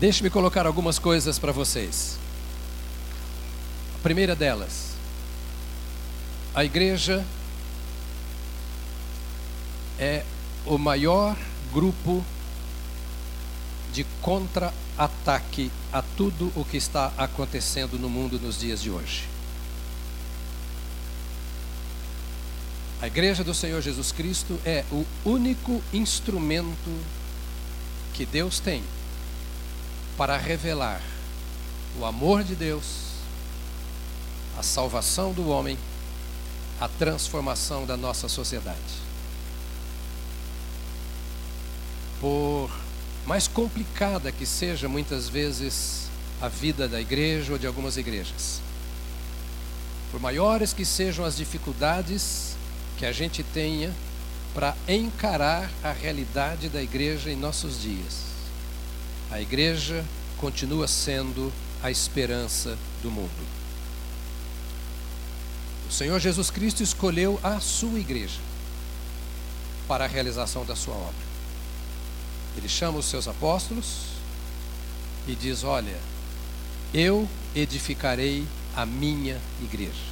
Deixe-me colocar algumas coisas para vocês. A primeira delas, a igreja é o maior grupo de contra-ataque a tudo o que está acontecendo no mundo nos dias de hoje. A Igreja do Senhor Jesus Cristo é o único instrumento que Deus tem para revelar o amor de Deus, a salvação do homem, a transformação da nossa sociedade. Por mais complicada que seja muitas vezes a vida da igreja ou de algumas igrejas, por maiores que sejam as dificuldades que a gente tenha para encarar a realidade da igreja em nossos dias, a igreja continua sendo a esperança do mundo. O Senhor Jesus Cristo escolheu a sua igreja para a realização da sua obra. Ele chama os seus apóstolos e diz: Olha, eu edificarei a minha igreja.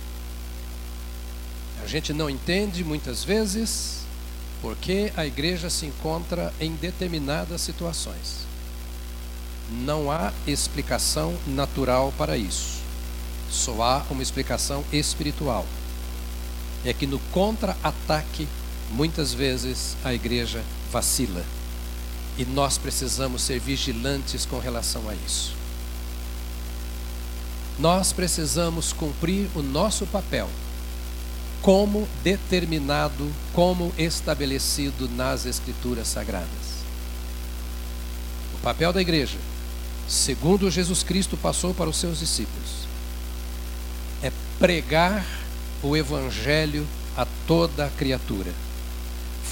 A gente não entende muitas vezes porque a igreja se encontra em determinadas situações. Não há explicação natural para isso. Só há uma explicação espiritual. É que no contra-ataque, muitas vezes a igreja vacila. E nós precisamos ser vigilantes com relação a isso. Nós precisamos cumprir o nosso papel como determinado, como estabelecido nas Escrituras Sagradas. O papel da igreja, segundo Jesus Cristo passou para os seus discípulos, é pregar o Evangelho a toda a criatura,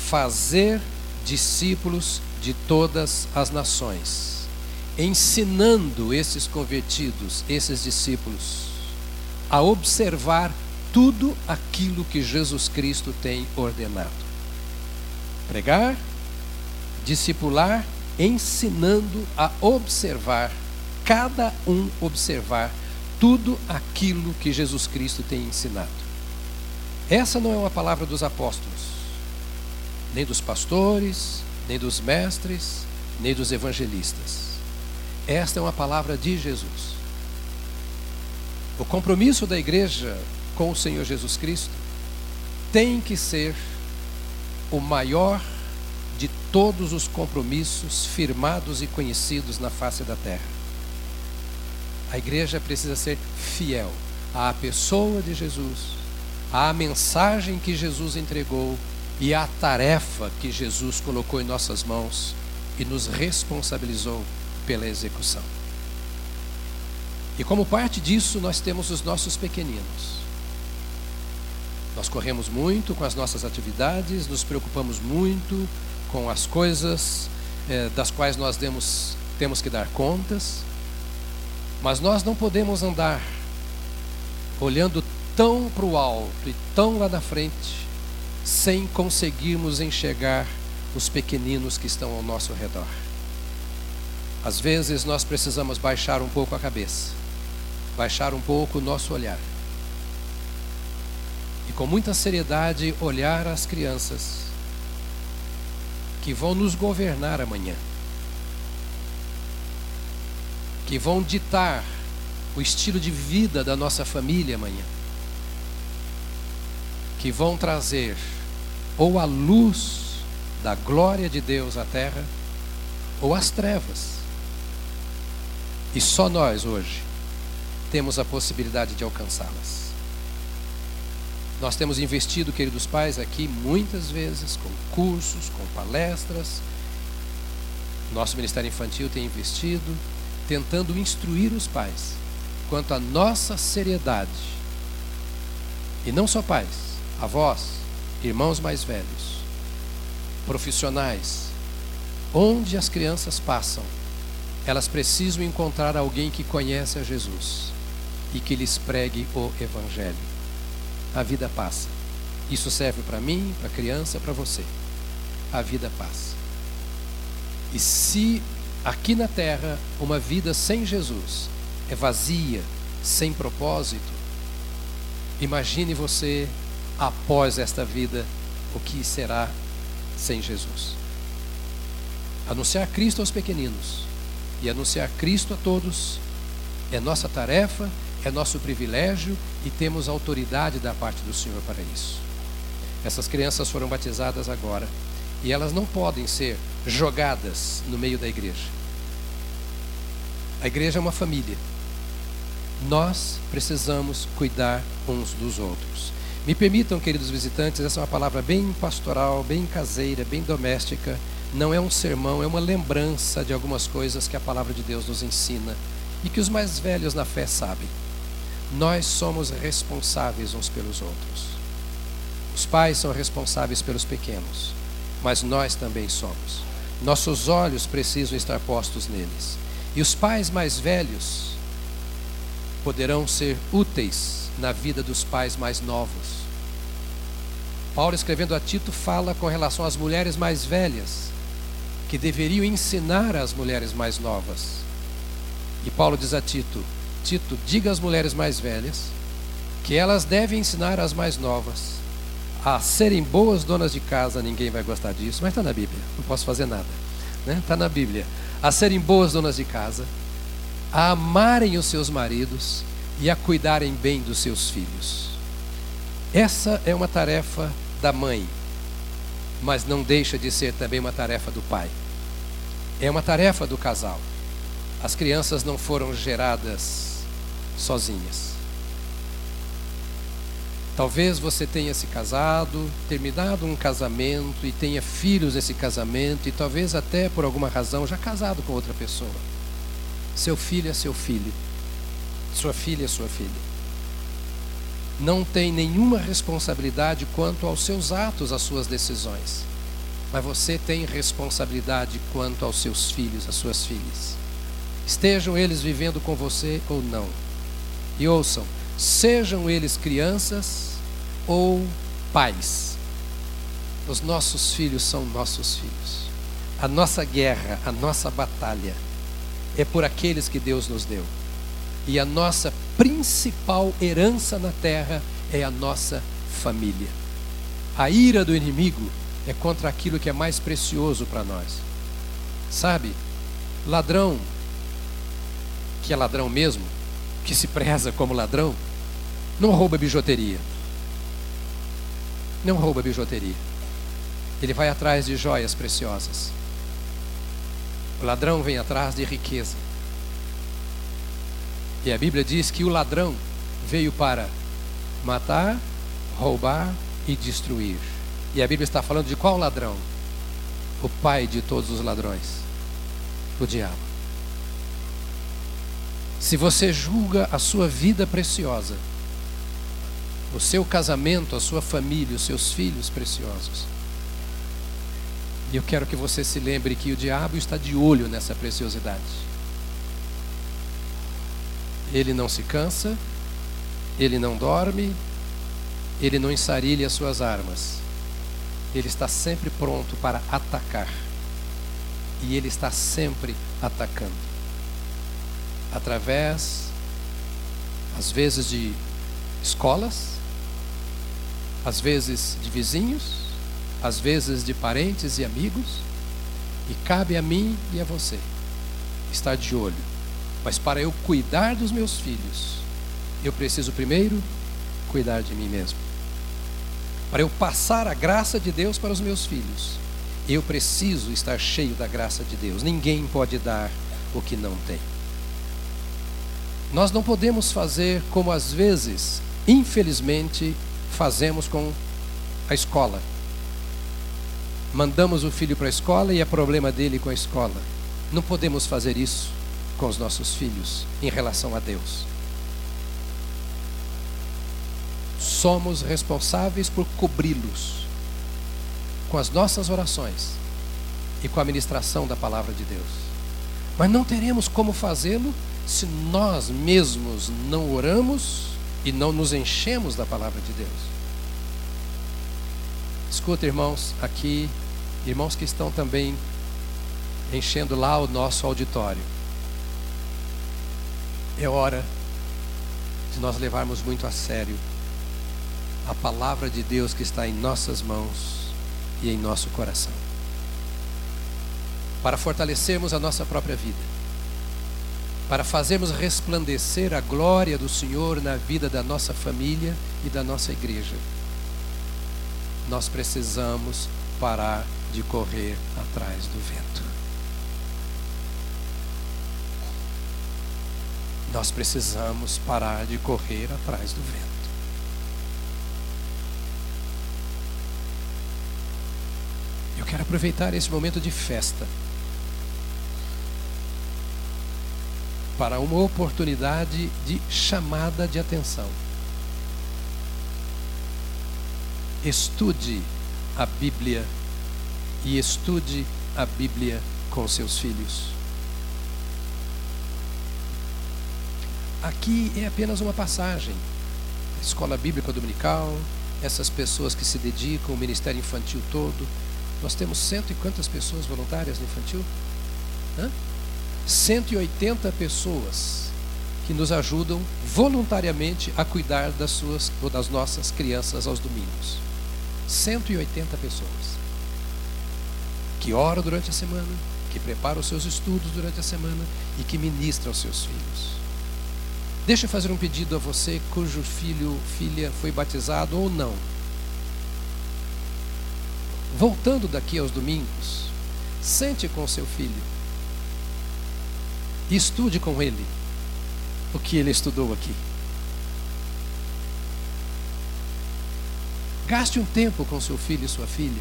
fazer discípulos de todas as nações, ensinando esses convertidos, esses discípulos, a observar tudo aquilo que Jesus Cristo tem ordenado. Pregar, discipular, ensinando a observar, cada um observar tudo aquilo que Jesus Cristo tem ensinado. Essa não é uma palavra dos apóstolos, nem dos pastores, nem dos mestres, nem dos evangelistas. Esta é uma palavra de Jesus. O compromisso da igreja com o Senhor Jesus Cristo tem que ser o maior de todos os compromissos firmados e conhecidos na face da terra. A igreja precisa ser fiel à pessoa de Jesus, à mensagem que Jesus entregou e à tarefa que Jesus colocou em nossas mãos e nos responsabilizou pela execução. E como parte disso, nós temos os nossos pequeninos. Nós corremos muito com as nossas atividades, nos preocupamos muito com as coisas eh, das quais nós demos, temos que dar contas, mas nós não podemos andar olhando tão para o alto e tão lá na frente, sem conseguirmos enxergar os pequeninos que estão ao nosso redor. Às vezes nós precisamos baixar um pouco a cabeça, baixar um pouco o nosso olhar e com muita seriedade olhar as crianças que vão nos governar amanhã, que vão ditar o estilo de vida da nossa família amanhã, que vão trazer ou a luz da glória de Deus à terra, ou as trevas. E só nós hoje temos a possibilidade de alcançá-las. Nós temos investido, queridos pais, aqui muitas vezes com cursos, com palestras. Nosso Ministério Infantil tem investido, tentando instruir os pais quanto à nossa seriedade. E não só pais, avós, irmãos mais velhos, profissionais. Onde as crianças passam, elas precisam encontrar alguém que conhece a Jesus e que lhes pregue o Evangelho a vida passa. Isso serve para mim, para a criança, para você. A vida passa. E se aqui na terra, uma vida sem Jesus é vazia, sem propósito. Imagine você após esta vida o que será sem Jesus. Anunciar Cristo aos pequeninos e anunciar Cristo a todos é nossa tarefa, é nosso privilégio e temos autoridade da parte do Senhor para isso. Essas crianças foram batizadas agora e elas não podem ser jogadas no meio da igreja. A igreja é uma família. Nós precisamos cuidar uns dos outros. Me permitam, queridos visitantes, essa é uma palavra bem pastoral, bem caseira, bem doméstica. Não é um sermão, é uma lembrança de algumas coisas que a palavra de Deus nos ensina e que os mais velhos na fé sabem. Nós somos responsáveis uns pelos outros. Os pais são responsáveis pelos pequenos, mas nós também somos. Nossos olhos precisam estar postos neles. E os pais mais velhos poderão ser úteis na vida dos pais mais novos. Paulo, escrevendo a Tito, fala com relação às mulheres mais velhas, que deveriam ensinar às mulheres mais novas. E Paulo diz a Tito: Tito, diga às mulheres mais velhas que elas devem ensinar às mais novas a serem boas donas de casa. Ninguém vai gostar disso, mas está na Bíblia, não posso fazer nada. Está né? Tá na Bíblia. A serem boas donas de casa, a amarem os seus maridos e a cuidarem bem dos seus filhos. Essa é uma tarefa da mãe, mas não deixa de ser também uma tarefa do pai. É uma tarefa do casal. As crianças não foram geradas sozinhas. Talvez você tenha se casado, terminado um casamento e tenha filhos nesse casamento, e talvez até por alguma razão já casado com outra pessoa. Seu filho é seu filho, sua filha é sua filha. Não tem nenhuma responsabilidade quanto aos seus atos, às suas decisões, mas você tem responsabilidade quanto aos seus filhos, às suas filhas estejam eles vivendo com você ou não. E ouçam, sejam eles crianças ou pais. Os nossos filhos são nossos filhos. A nossa guerra, a nossa batalha é por aqueles que Deus nos deu. E a nossa principal herança na terra é a nossa família. A ira do inimigo é contra aquilo que é mais precioso para nós. Sabe, ladrão que é ladrão mesmo, que se preza como ladrão, não rouba bijuteria. Não rouba bijuteria. Ele vai atrás de joias preciosas. O ladrão vem atrás de riqueza. E a Bíblia diz que o ladrão veio para matar, roubar e destruir. E a Bíblia está falando de qual ladrão? O pai de todos os ladrões, o diabo. Se você julga a sua vida preciosa, o seu casamento, a sua família, os seus filhos preciosos, e eu quero que você se lembre que o diabo está de olho nessa preciosidade. Ele não se cansa, ele não dorme, ele não ensarilha as suas armas. Ele está sempre pronto para atacar. E ele está sempre atacando através, às vezes, de escolas, às vezes de vizinhos, às vezes de parentes e amigos, e cabe a mim e a você estar de olho. Mas para eu cuidar dos meus filhos, eu preciso primeiro cuidar de mim mesmo. Para eu passar a graça de Deus para os meus filhos, eu preciso estar cheio da graça de Deus. Ninguém pode dar o que não tem. Nós não podemos fazer como às vezes, infelizmente, fazemos com a escola. Mandamos o filho para a escola e é problema dele com a escola. Não podemos fazer isso com os nossos filhos em relação a Deus. Somos responsáveis por cobri-los com as nossas orações e com a ministração da palavra de Deus. Mas não teremos como fazê-lo se nós mesmos não oramos e não nos enchemos da palavra de Deus. Escuta, irmãos, aqui, irmãos que estão também enchendo lá o nosso auditório. É hora de nós levarmos muito a sério a palavra de Deus que está em nossas mãos e em nosso coração. Para fortalecermos a nossa própria vida, para fazermos resplandecer a glória do Senhor na vida da nossa família e da nossa igreja, nós precisamos parar de correr atrás do vento. Nós precisamos parar de correr atrás do vento. Eu quero aproveitar esse momento de festa para uma oportunidade de chamada de atenção. Estude a Bíblia e estude a Bíblia com seus filhos. Aqui é apenas uma passagem. A escola bíblica dominical, essas pessoas que se dedicam ao ministério infantil todo. Nós temos cento e quantas pessoas voluntárias no infantil? Hã? 180 pessoas que nos ajudam voluntariamente a cuidar das suas ou das nossas crianças aos domingos. 180 pessoas que oram durante a semana, que preparam os seus estudos durante a semana e que ministram aos seus filhos. Deixa eu fazer um pedido a você cujo filho, filha foi batizado ou não. Voltando daqui aos domingos, sente com seu filho e estude com ele o que ele estudou aqui. Gaste um tempo com seu filho e sua filha,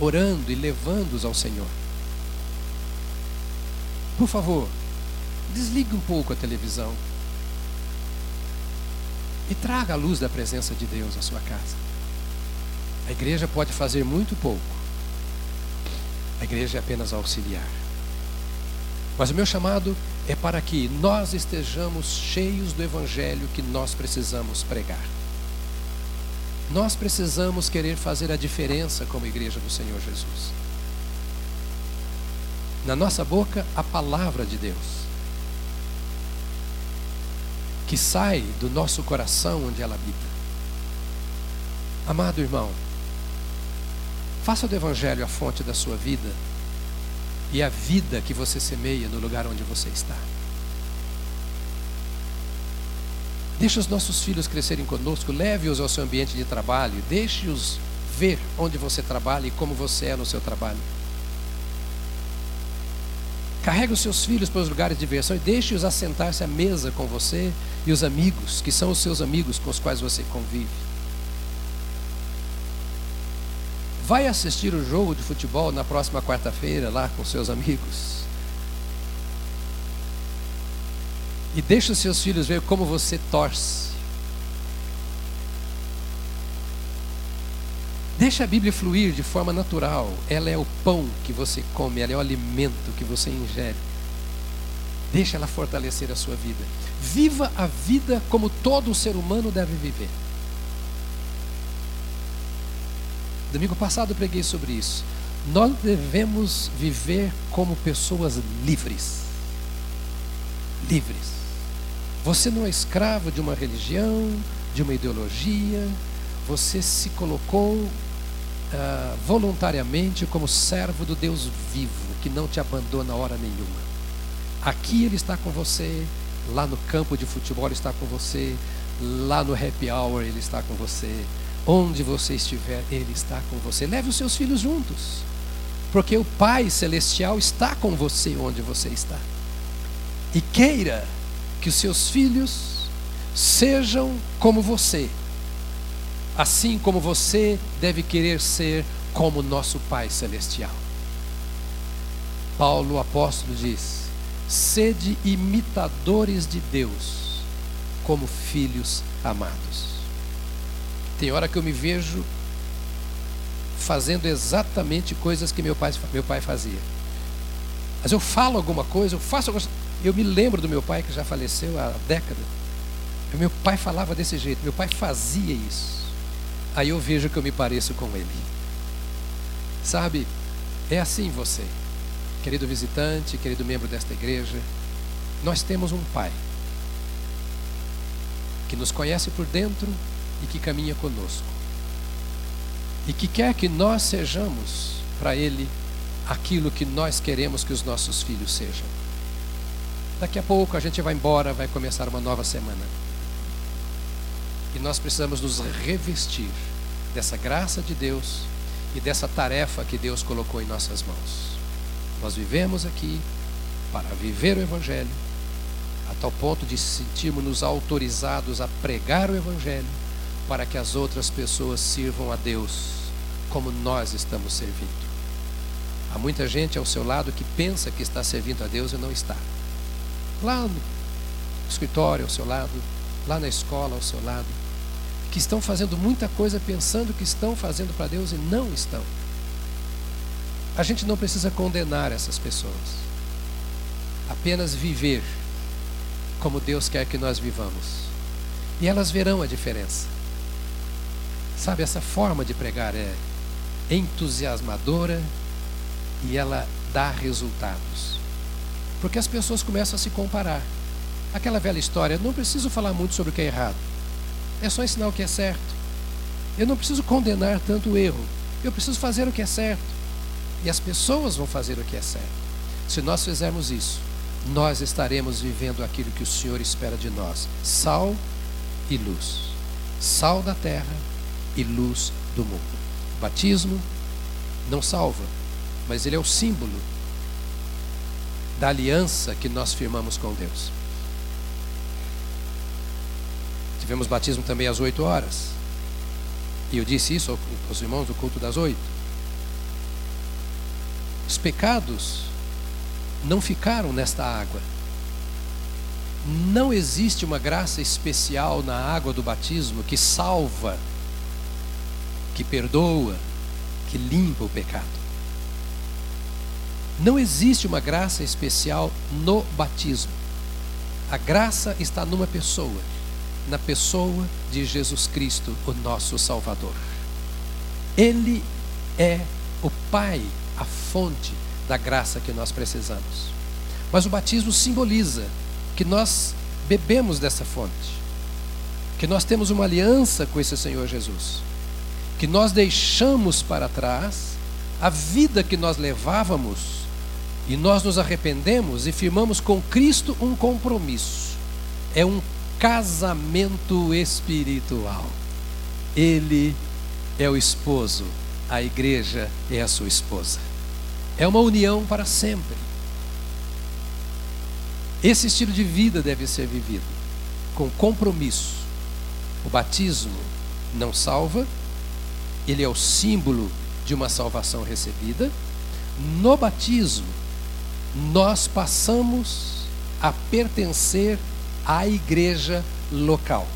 orando e levando-os ao Senhor. Por favor, desligue um pouco a televisão e traga a luz da presença de Deus à sua casa. A igreja pode fazer muito pouco. A igreja é apenas auxiliar. Mas o meu chamado é para que nós estejamos cheios do evangelho que nós precisamos pregar. Nós precisamos querer fazer a diferença como igreja do Senhor Jesus. Na nossa boca, a palavra de Deus que sai do nosso coração onde ela habita. Amado irmão, faça do Evangelho a fonte da sua vida e a vida que você semeia no lugar onde você está. Deixe os nossos filhos crescerem conosco, leve-os ao seu ambiente de trabalho, deixe-os ver onde você trabalha e como você é no seu trabalho. Carregue os seus filhos para os lugares de diversão e deixe-os assentar-se à mesa com você e os amigos, que são os seus amigos com os quais você convive. Vai assistir o jogo de futebol na próxima quarta-feira lá com seus amigos. E deixe os seus filhos ver como você torce. Deixa a Bíblia fluir de forma natural. Ela é o pão que você come, ela é o alimento que você ingere. Deixa ela fortalecer a sua vida. Viva a vida como todo ser humano deve viver. Domingo passado eu preguei sobre isso. Nós devemos viver como pessoas livres. Livres. Você não é escravo de uma religião, de uma ideologia. Você se colocou uh, voluntariamente como servo do Deus vivo, que não te abandona hora nenhuma. Aqui Ele está com você, lá no campo de futebol Ele está com você, lá no happy hour Ele está com você, onde você estiver, Ele está com você. Leve os seus filhos juntos, porque o Pai Celestial está com você onde você está. E queira que os seus filhos sejam como você assim como você deve querer ser como nosso Pai Celestial. Paulo, o apóstolo, diz: sede imitadores de Deus, como filhos amados. Tem hora que eu me vejo fazendo exatamente coisas que meu pai, meu pai fazia. Mas eu falo alguma coisa, eu faço alguma coisa. Eu me lembro do meu pai que já faleceu há décadas. Meu pai falava desse jeito, meu pai fazia isso aí eu vejo que eu me pareço com ele. Sabe, é assim você. querido visitante, querido membro desta igreja, nós temos um Pai que nos conhece por dentro e que caminha conosco. E que quer que nós sejamos para Ele aquilo que nós queremos que os nossos filhos sejam. Daqui a pouco a gente vai embora, vai começar uma nova semana. E nós precisamos nos revestir dessa graça de Deus e dessa tarefa que Deus colocou em nossas mãos. Nós vivemos aqui para viver o Evangelho, a tal ponto de sentirmos-nos autorizados a pregar o Evangelho, para que as outras pessoas sirvam a Deus como nós estamos servindo. Há muita gente ao seu lado que pensa que está servindo a Deus e não está. Lá no escritório ao seu lado, lá na escola ao seu lado, que estão fazendo muita coisa pensando que estão fazendo para Deus e não estão. A gente não precisa condenar essas pessoas, apenas viver como Deus quer que nós vivamos. E elas verão a diferença. Sabe, essa forma de pregar é entusiasmadora e ela dá resultados. Porque as pessoas começam a se comparar. Aquela velha história, não preciso falar muito sobre o que é errado. É só ensinar o que é certo. Eu não preciso condenar tanto o erro. Eu preciso fazer o que é certo. E as pessoas vão fazer o que é certo. Se nós fizermos isso, nós estaremos vivendo aquilo que o Senhor espera de nós: sal e luz. Sal da terra e luz do mundo. O batismo não salva, mas ele é o símbolo da aliança que nós firmamos com Deus. Tivemos batismo também às oito horas. E eu disse isso aos irmãos do culto das oito. Os pecados não ficaram nesta água. Não existe uma graça especial na água do batismo que salva, que perdoa, que limpa o pecado. Não existe uma graça especial no batismo. A graça está numa pessoa, na pessoa de Jesus Cristo, o nosso Salvador. Ele é o Pai, a fonte da graça que nós precisamos. Mas o batismo simboliza que nós bebemos dessa fonte, que nós temos uma aliança com esse Senhor Jesus, que nós deixamos para trás a vida que nós levávamos e nós nos arrependemos e firmamos com Cristo um compromisso. É um casamento espiritual. Ele é o esposo, a igreja é a sua esposa. É uma união para sempre. Esse estilo de vida deve ser vivido com compromisso. O batismo não salva, ele é o símbolo de uma salvação recebida. No batismo, nós passamos a pertencer à igreja local.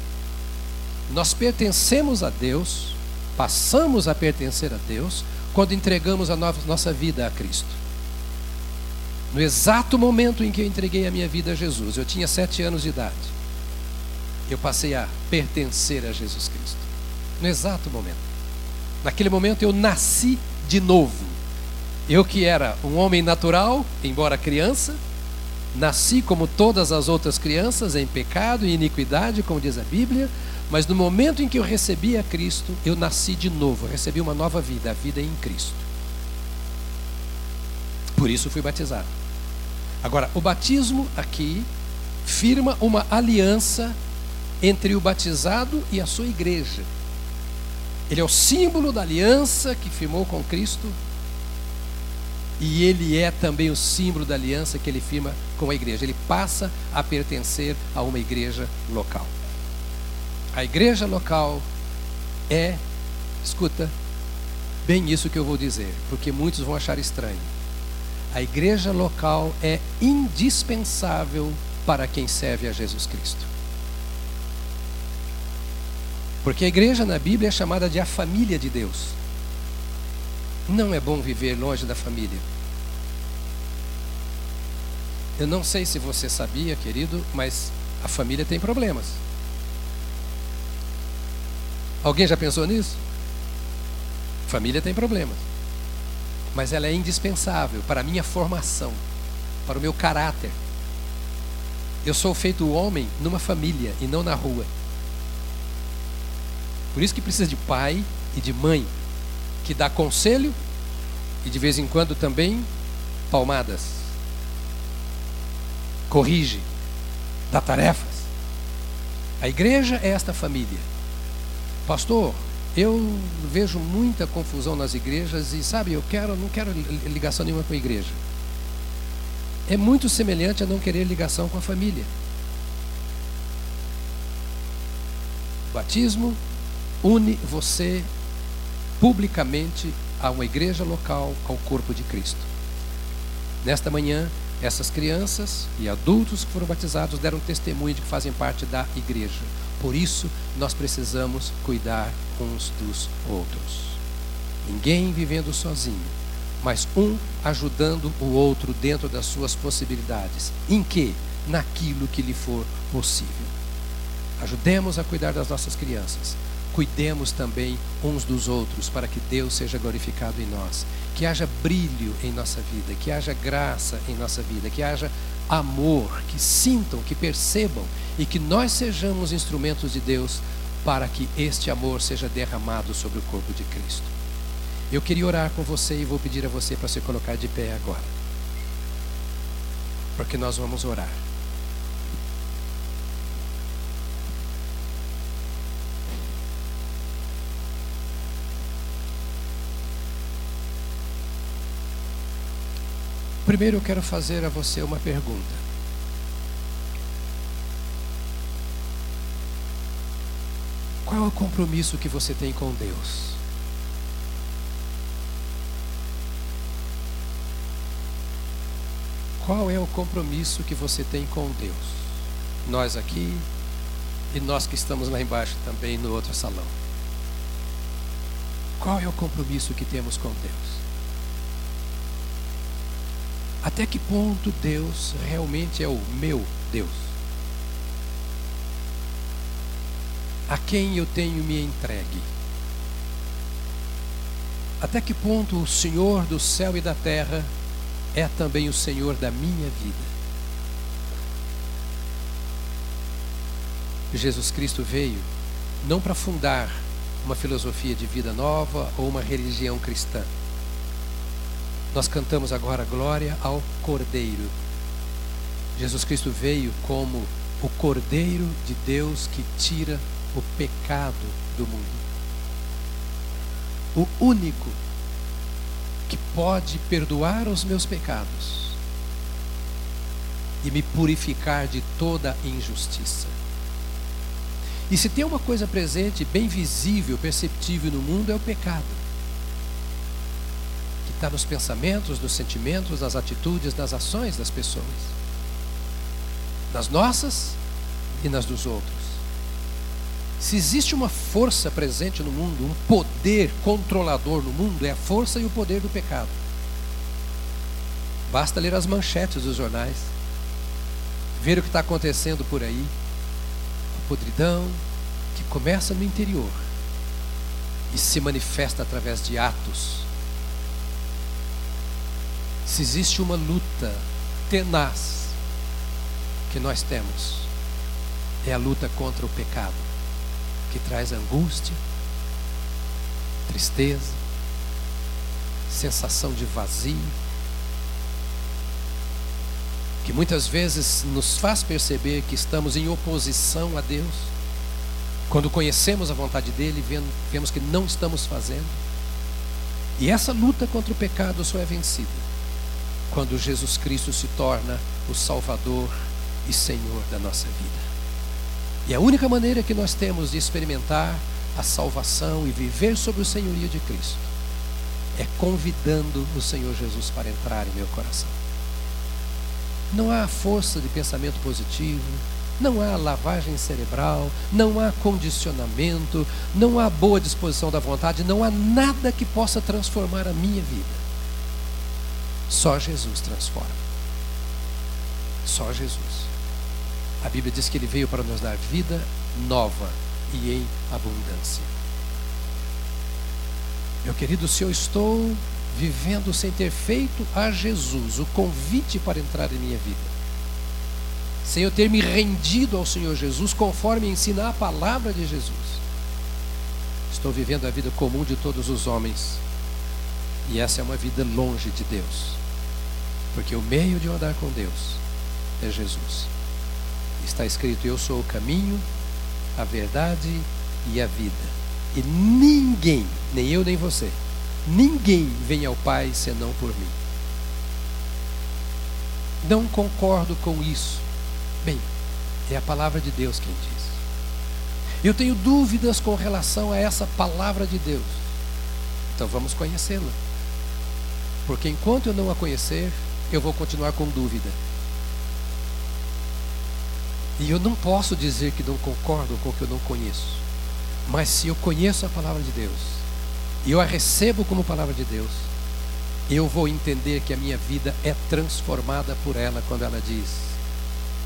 Nós pertencemos a Deus, passamos a pertencer a Deus quando entregamos a nossa vida a Cristo. No exato momento em que eu entreguei a minha vida a Jesus, eu tinha sete anos de idade, eu passei a pertencer a Jesus Cristo. No exato momento. Naquele momento eu nasci de novo. Eu que era um homem natural, embora criança, nasci como todas as outras crianças, em pecado e iniquidade, como diz a Bíblia, mas no momento em que eu recebi a Cristo, eu nasci de novo, recebi uma nova vida, a vida em Cristo. Por isso fui batizado. Agora, o batismo aqui firma uma aliança entre o batizado e a sua igreja. Ele é o símbolo da aliança que firmou com Cristo e ele é também o símbolo da aliança que ele firma com a igreja. Ele passa a pertencer a uma igreja local. A igreja local é, escuta, bem isso que eu vou dizer, porque muitos vão achar estranho. A igreja local é indispensável para quem serve a Jesus Cristo. Porque a igreja na Bíblia é chamada de a família de Deus. Não é bom viver longe da família. Eu não sei se você sabia, querido, mas a família tem problemas. Alguém já pensou nisso? Família tem problemas. mas ela é indispensável para a minha formação, para o meu caráter. Eu sou feito homem numa família e não na rua. Por isso que precisa de pai e de mãe que dá conselho e de vez em quando também palmadas. Corrige, dá tarefas. A igreja é esta família. Pastor, eu vejo muita confusão nas igrejas e sabe, eu quero, não quero ligação nenhuma com a igreja. É muito semelhante a não querer ligação com a família. batismo une você publicamente a uma igreja local, ao corpo de Cristo. Nesta manhã, essas crianças e adultos que foram batizados deram testemunho de que fazem parte da igreja. Por isso, nós precisamos cuidar uns dos outros. Ninguém vivendo sozinho, mas um ajudando o outro dentro das suas possibilidades. Em que? Naquilo que lhe for possível. Ajudemos a cuidar das nossas crianças. Cuidemos também uns dos outros para que Deus seja glorificado em nós. Que haja brilho em nossa vida, que haja graça em nossa vida, que haja amor, que sintam, que percebam e que nós sejamos instrumentos de Deus para que este amor seja derramado sobre o corpo de Cristo. Eu queria orar com você e vou pedir a você para se colocar de pé agora. Porque nós vamos orar. Primeiro eu quero fazer a você uma pergunta. Qual é o compromisso que você tem com Deus? Qual é o compromisso que você tem com Deus? Nós aqui e nós que estamos lá embaixo também no outro salão. Qual é o compromisso que temos com Deus? Até que ponto Deus realmente é o meu Deus? a quem eu tenho me entregue. Até que ponto o Senhor do céu e da terra é também o Senhor da minha vida? Jesus Cristo veio não para fundar uma filosofia de vida nova ou uma religião cristã. Nós cantamos agora glória ao Cordeiro. Jesus Cristo veio como o Cordeiro de Deus que tira o pecado do mundo. O único que pode perdoar os meus pecados e me purificar de toda injustiça. E se tem uma coisa presente, bem visível, perceptível no mundo, é o pecado. Está nos pensamentos, nos sentimentos, nas atitudes, nas ações das pessoas. Nas nossas e nas dos outros. Se existe uma força presente no mundo, um poder controlador no mundo, é a força e o poder do pecado. Basta ler as manchetes dos jornais, ver o que está acontecendo por aí. A podridão que começa no interior e se manifesta através de atos. Se existe uma luta tenaz que nós temos, é a luta contra o pecado que traz angústia, tristeza, sensação de vazio, que muitas vezes nos faz perceber que estamos em oposição a Deus, quando conhecemos a vontade dele, vemos que não estamos fazendo. E essa luta contra o pecado só é vencida quando Jesus Cristo se torna o Salvador e Senhor da nossa vida. E a única maneira que nós temos de experimentar a salvação e viver sob o senhorio de Cristo é convidando o Senhor Jesus para entrar em meu coração. Não há força de pensamento positivo, não há lavagem cerebral, não há condicionamento, não há boa disposição da vontade, não há nada que possa transformar a minha vida. Só Jesus transforma. Só Jesus. A Bíblia diz que ele veio para nos dar vida nova e em abundância. Meu querido, se eu estou vivendo sem ter feito a Jesus o convite para entrar em minha vida, sem eu ter me rendido ao Senhor Jesus conforme ensina a palavra de Jesus, estou vivendo a vida comum de todos os homens, e essa é uma vida longe de Deus, porque o meio de andar com Deus é Jesus. Está escrito: Eu sou o caminho, a verdade e a vida. E ninguém, nem eu nem você, ninguém vem ao Pai senão por mim. Não concordo com isso. Bem, é a palavra de Deus quem diz. Eu tenho dúvidas com relação a essa palavra de Deus. Então vamos conhecê-la. Porque enquanto eu não a conhecer, eu vou continuar com dúvida. E eu não posso dizer que não concordo com o que eu não conheço. Mas se eu conheço a palavra de Deus e eu a recebo como palavra de Deus, eu vou entender que a minha vida é transformada por ela quando ela diz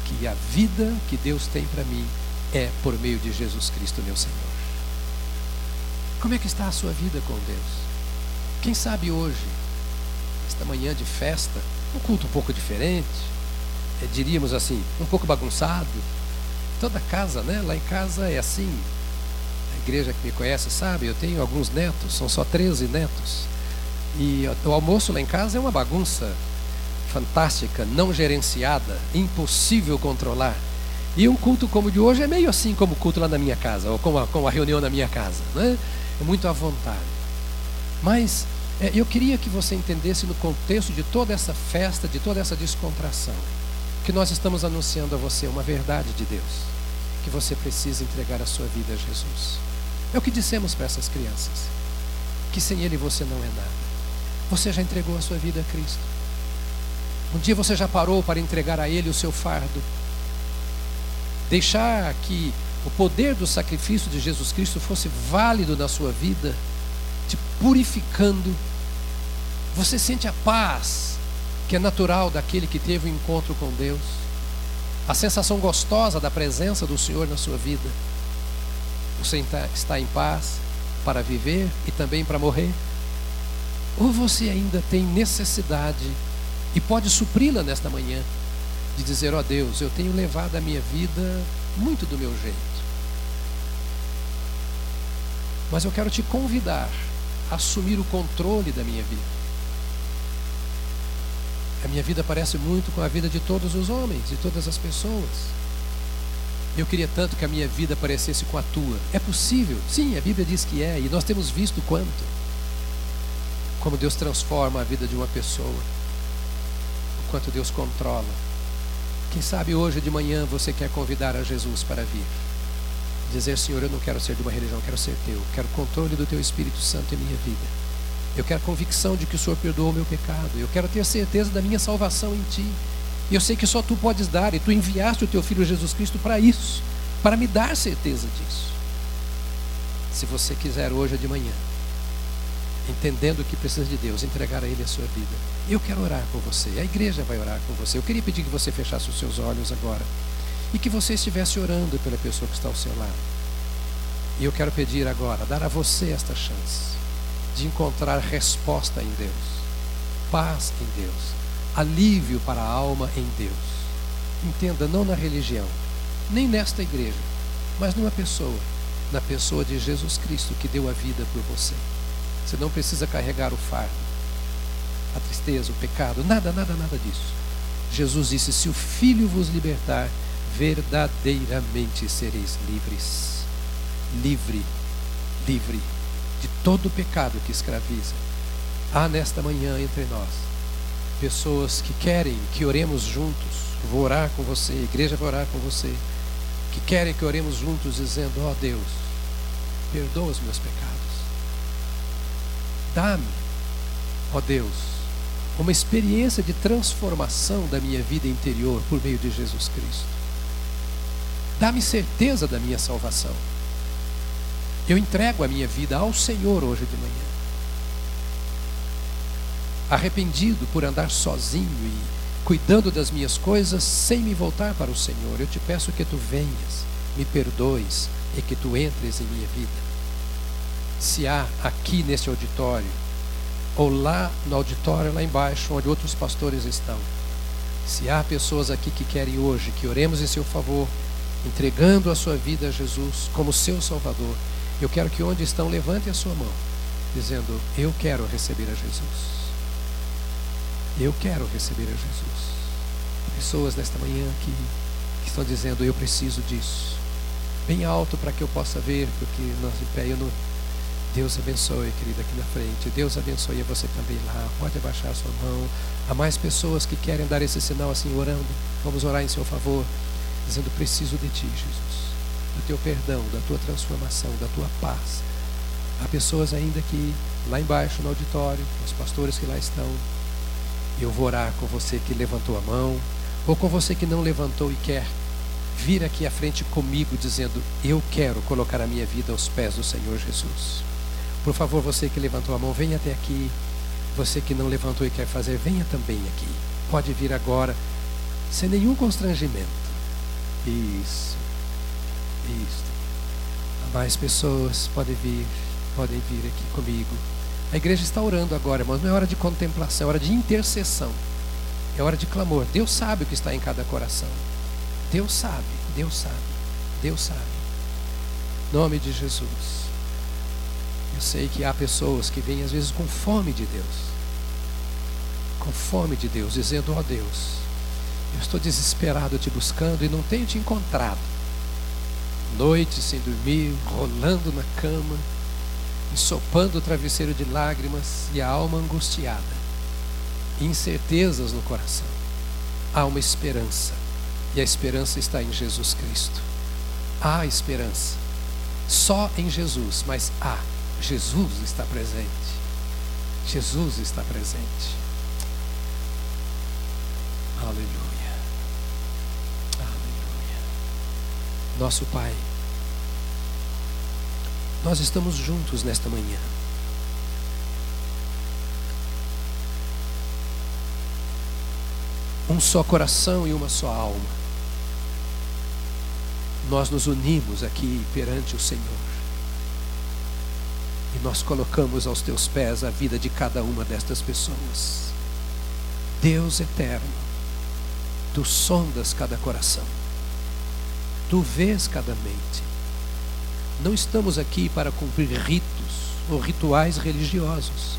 que a vida que Deus tem para mim é por meio de Jesus Cristo, meu Senhor. Como é que está a sua vida com Deus? Quem sabe hoje, esta manhã de festa, um culto um pouco diferente, é, diríamos assim, um pouco bagunçado. Toda casa, né? Lá em casa é assim, igreja que me conhece sabe, eu tenho alguns netos, são só 13 netos. E o almoço lá em casa é uma bagunça fantástica, não gerenciada, impossível controlar. E um culto como o de hoje é meio assim como o culto lá na minha casa, ou como a, como a reunião na minha casa. Né? É muito à vontade. Mas eu queria que você entendesse no contexto de toda essa festa, de toda essa descontração, que nós estamos anunciando a você uma verdade de Deus, que você precisa entregar a sua vida a Jesus. É o que dissemos para essas crianças: que sem Ele você não é nada. Você já entregou a sua vida a Cristo. Um dia você já parou para entregar a Ele o seu fardo. Deixar que o poder do sacrifício de Jesus Cristo fosse válido na sua vida, te purificando. Você sente a paz que é natural daquele que teve o um encontro com Deus, a sensação gostosa da presença do Senhor na sua vida. Você está em paz para viver e também para morrer? Ou você ainda tem necessidade e pode supri-la nesta manhã de dizer: Ó oh Deus, eu tenho levado a minha vida muito do meu jeito. Mas eu quero te convidar assumir o controle da minha vida. A minha vida parece muito com a vida de todos os homens e todas as pessoas. Eu queria tanto que a minha vida parecesse com a tua. É possível? Sim, a Bíblia diz que é, e nós temos visto quanto. Como Deus transforma a vida de uma pessoa, o quanto Deus controla. Quem sabe hoje de manhã você quer convidar a Jesus para vir. Dizer, Senhor, eu não quero ser de uma religião, eu quero ser teu. Quero controle do teu Espírito Santo em minha vida. Eu quero convicção de que o Senhor perdoou o meu pecado. Eu quero ter certeza da minha salvação em Ti. E eu sei que só tu podes dar, e tu enviaste o teu filho Jesus Cristo para isso, para me dar certeza disso. Se você quiser hoje de manhã, entendendo que precisa de Deus, entregar a Ele a sua vida, eu quero orar com você, a igreja vai orar com você. Eu queria pedir que você fechasse os seus olhos agora e que você estivesse orando pela pessoa que está ao seu lado. E eu quero pedir agora, dar a você esta chance de encontrar resposta em Deus, paz em Deus, alívio para a alma em Deus. Entenda, não na religião, nem nesta igreja, mas numa pessoa, na pessoa de Jesus Cristo que deu a vida por você. Você não precisa carregar o fardo, a tristeza, o pecado, nada, nada, nada disso. Jesus disse: Se o Filho vos libertar, verdadeiramente sereis livres. Livre, livre de todo o pecado que escraviza. Há nesta manhã entre nós pessoas que querem que oremos juntos. Vou orar com você, a igreja vai orar com você. Que querem que oremos juntos, dizendo: Ó oh Deus, perdoa os meus pecados. Dá-me, ó oh Deus, uma experiência de transformação da minha vida interior por meio de Jesus Cristo. Dá-me certeza da minha salvação. Eu entrego a minha vida ao Senhor hoje de manhã arrependido por andar sozinho e cuidando das minhas coisas sem me voltar para o Senhor. Eu te peço que tu venhas, me perdoes e que tu entres em minha vida. Se há aqui nesse auditório ou lá no auditório, lá embaixo, onde outros pastores estão. Se há pessoas aqui que querem hoje que oremos em seu favor, entregando a sua vida a Jesus como seu Salvador, eu quero que onde estão levantem a sua mão, dizendo: Eu quero receber a Jesus. Eu quero receber a Jesus. Pessoas nesta manhã que, que estão dizendo: Eu preciso disso. Bem alto para que eu possa ver, porque nós em pé eu não Deus abençoe, querida, aqui na frente. Deus abençoe você também lá. Pode abaixar a sua mão. Há mais pessoas que querem dar esse sinal assim, orando. Vamos orar em seu favor, dizendo: Preciso de ti, Jesus. Do teu perdão, da tua transformação, da tua paz. Há pessoas ainda que, lá embaixo no auditório, os pastores que lá estão, eu vou orar com você que levantou a mão, ou com você que não levantou e quer vir aqui à frente comigo, dizendo: Eu quero colocar a minha vida aos pés do Senhor Jesus. Por favor, você que levantou a mão, venha até aqui. Você que não levantou e quer fazer, venha também aqui. Pode vir agora, sem nenhum constrangimento. Isso. Isso. Mais pessoas podem vir, podem vir aqui comigo. A igreja está orando agora, mas não é hora de contemplação, é hora de intercessão. É hora de clamor. Deus sabe o que está em cada coração. Deus sabe, Deus sabe, Deus sabe. Nome de Jesus. Eu sei que há pessoas que vêm às vezes com fome de Deus. Com fome de Deus, dizendo: Ó oh Deus, eu estou desesperado te buscando e não tenho te encontrado. Noite sem dormir, rolando na cama, ensopando o travesseiro de lágrimas e a alma angustiada, incertezas no coração. Há uma esperança, e a esperança está em Jesus Cristo. Há esperança, só em Jesus, mas há Jesus está presente. Jesus está presente. Aleluia. Nosso Pai, nós estamos juntos nesta manhã. Um só coração e uma só alma. Nós nos unimos aqui perante o Senhor e nós colocamos aos teus pés a vida de cada uma destas pessoas. Deus eterno, tu sondas cada coração, tu vês cada mente. Não estamos aqui para cumprir ritos ou rituais religiosos.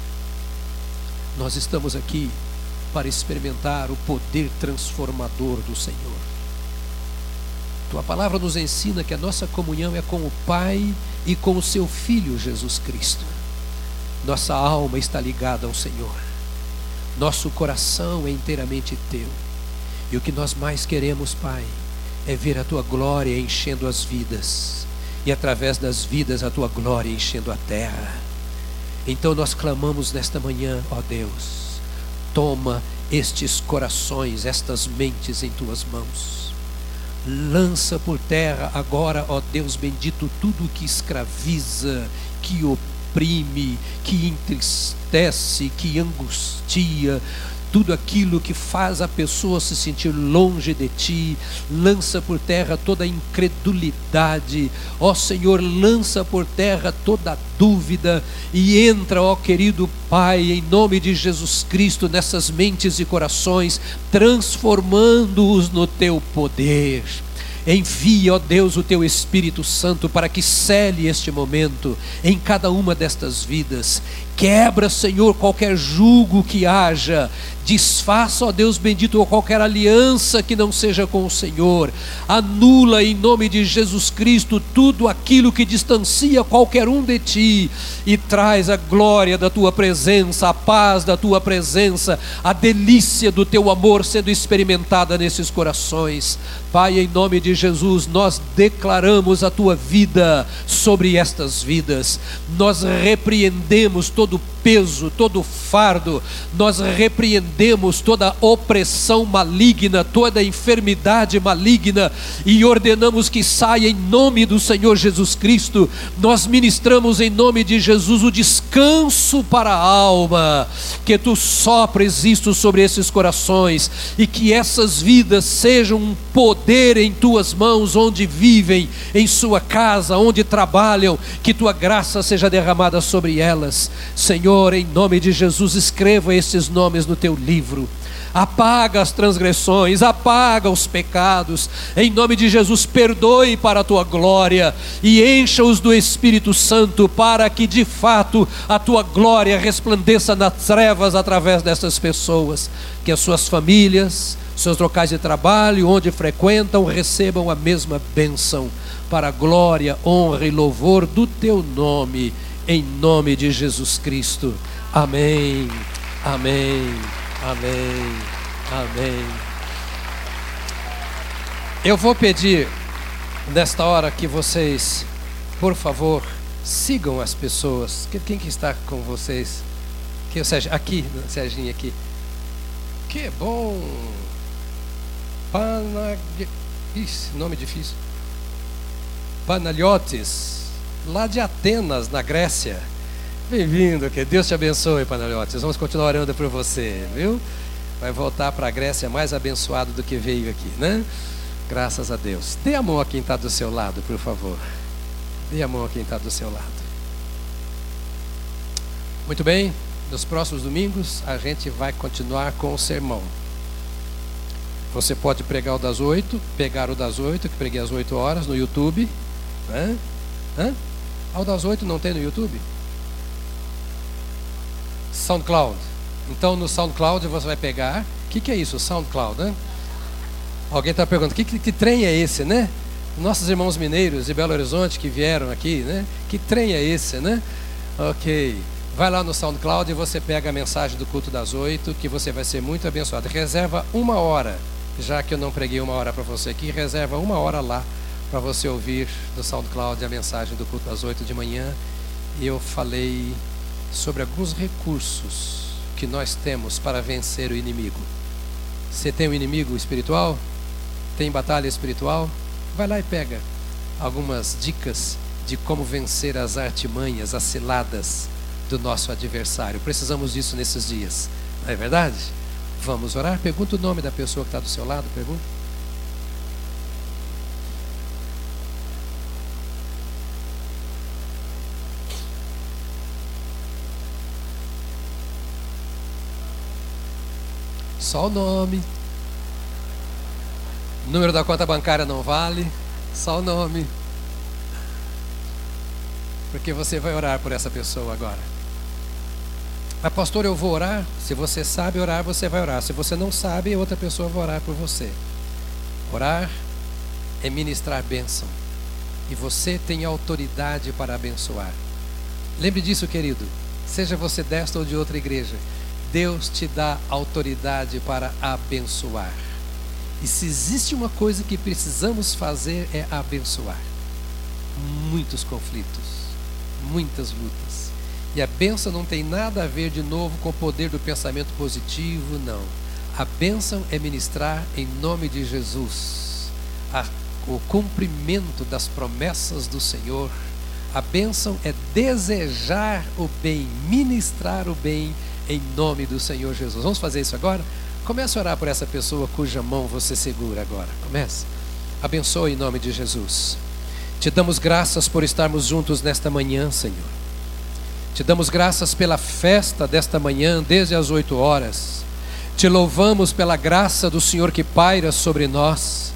Nós estamos aqui para experimentar o poder transformador do Senhor. Tua palavra nos ensina que a nossa comunhão é com o Pai e com o seu Filho Jesus Cristo. Nossa alma está ligada ao Senhor. Nosso coração é inteiramente teu. E o que nós mais queremos, Pai, é ver a tua glória enchendo as vidas. E através das vidas, a tua glória enchendo a terra. Então nós clamamos nesta manhã, ó Deus, toma estes corações, estas mentes em tuas mãos Lança por terra agora, ó Deus bendito, tudo que escraviza, que oprime, que entristece, que angustia, tudo aquilo que faz a pessoa se sentir longe de ti, lança por terra toda a incredulidade, ó Senhor, lança por terra toda a dúvida e entra, ó querido Pai, em nome de Jesus Cristo, nessas mentes e corações, transformando-os no teu poder. Envia, ó Deus, o teu Espírito Santo para que cele este momento em cada uma destas vidas. Quebra, Senhor, qualquer jugo que haja Desfaça, ó Deus bendito, qualquer aliança que não seja com o Senhor. Anula em nome de Jesus Cristo tudo aquilo que distancia qualquer um de ti e traz a glória da tua presença, a paz da tua presença, a delícia do teu amor sendo experimentada nesses corações. Pai, em nome de Jesus, nós declaramos a tua vida sobre estas vidas. Nós repreendemos todo todo peso, todo fardo, nós repreendemos toda opressão maligna, toda enfermidade maligna e ordenamos que saia em nome do Senhor Jesus Cristo. Nós ministramos em nome de Jesus o descanso para a alma, que tu sopres isto sobre esses corações e que essas vidas sejam um poder em tuas mãos, onde vivem, em sua casa, onde trabalham, que tua graça seja derramada sobre elas, Senhor Senhor, em nome de Jesus, escreva esses nomes no teu livro. Apaga as transgressões, apaga os pecados, em nome de Jesus, perdoe para a tua glória e encha-os do Espírito Santo, para que de fato a tua glória resplandeça nas trevas através dessas pessoas, que as suas famílias, seus locais de trabalho, onde frequentam, recebam a mesma bênção, para a glória, honra e louvor do teu nome, em nome de Jesus Cristo. Amém. Amém. Amém. Amém. Eu vou pedir nesta hora que vocês, por favor, sigam as pessoas. Quem que está com vocês? Que, seja, aqui, Serginho, aqui. Que bom. Panag... Ixi, nome difícil. Panaliotes, lá de Atenas, na Grécia. Bem-vindo, que Deus te abençoe, Panaliotes. Vamos continuar orando por você, viu? Vai voltar para a Grécia mais abençoado do que veio aqui, né? Graças a Deus. Dê a mão a quem está do seu lado, por favor. Dê a mão a quem está do seu lado. Muito bem, nos próximos domingos a gente vai continuar com o sermão. Você pode pregar o das oito, pegar o das oito, que preguei às oito horas no YouTube. Né? Hã? Ah, o das oito não tem no YouTube? SoundCloud. Então no SoundCloud você vai pegar. O que, que é isso, SoundCloud? Alguém está perguntando: que, que, que trem é esse, né? Nossos irmãos mineiros de Belo Horizonte que vieram aqui, né? Que trem é esse, né? Ok. Vai lá no SoundCloud e você pega a mensagem do culto das oito, que você vai ser muito abençoado. Reserva uma hora, já que eu não preguei uma hora para você aqui, reserva uma hora lá para você ouvir no SoundCloud a mensagem do culto das oito de manhã. E eu falei sobre alguns recursos que nós temos para vencer o inimigo. Você tem um inimigo espiritual? Tem batalha espiritual? Vai lá e pega algumas dicas de como vencer as artimanhas, as ciladas do nosso adversário. Precisamos disso nesses dias, não é verdade? Vamos orar? Pergunta o nome da pessoa que está do seu lado, pergunta. Só o nome. O número da conta bancária não vale. Só o nome. Porque você vai orar por essa pessoa agora. Mas, pastor, eu vou orar. Se você sabe orar, você vai orar. Se você não sabe, outra pessoa vai orar por você. Orar é ministrar bênção. E você tem autoridade para abençoar. Lembre disso, querido. Seja você desta ou de outra igreja. Deus te dá autoridade para abençoar. E se existe uma coisa que precisamos fazer é abençoar. Muitos conflitos, muitas lutas. E a benção não tem nada a ver de novo com o poder do pensamento positivo, não. A bênção é ministrar em nome de Jesus a, o cumprimento das promessas do Senhor. A bênção é desejar o bem, ministrar o bem em nome do Senhor Jesus. Vamos fazer isso agora? Comece a orar por essa pessoa cuja mão você segura agora. Comece. Abençoe em nome de Jesus. Te damos graças por estarmos juntos nesta manhã, Senhor. Te damos graças pela festa desta manhã, desde as oito horas. Te louvamos pela graça do Senhor que paira sobre nós,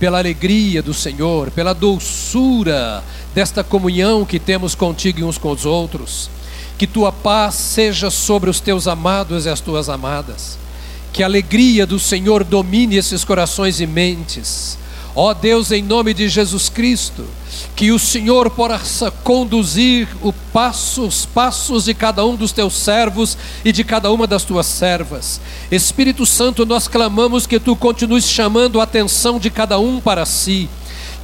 pela alegria do Senhor, pela doçura desta comunhão que temos contigo e uns com os outros. Que tua paz seja sobre os teus amados e as tuas amadas. Que a alegria do Senhor domine esses corações e mentes. Ó Deus, em nome de Jesus Cristo, que o Senhor possa conduzir passo, os passos de cada um dos teus servos e de cada uma das tuas servas. Espírito Santo, nós clamamos que tu continues chamando a atenção de cada um para si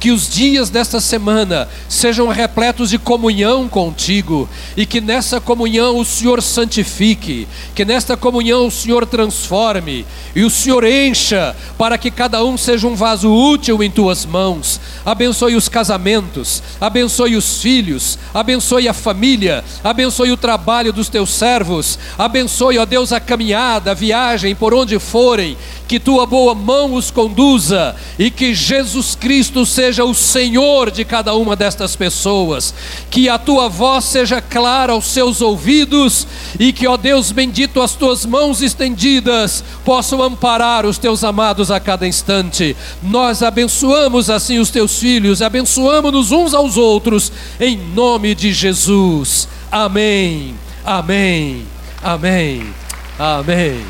que os dias desta semana sejam repletos de comunhão contigo e que nessa comunhão o Senhor santifique, que nesta comunhão o Senhor transforme e o Senhor encha para que cada um seja um vaso útil em tuas mãos. abençoe os casamentos, abençoe os filhos, abençoe a família, abençoe o trabalho dos teus servos, abençoe, ó Deus, a caminhada, a viagem, por onde forem, que tua boa mão os conduza e que Jesus Cristo seja o Senhor de cada uma destas pessoas, que a tua voz seja clara aos seus ouvidos e que, ó Deus bendito, as tuas mãos estendidas possam amparar os teus amados a cada instante. Nós abençoamos assim os teus filhos, abençoamos-nos uns aos outros, em nome de Jesus. Amém, amém, amém, amém.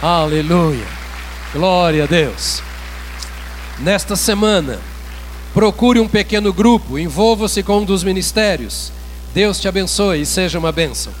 Aleluia. Glória a Deus. Nesta semana, procure um pequeno grupo, envolva-se com um dos ministérios. Deus te abençoe e seja uma bênção.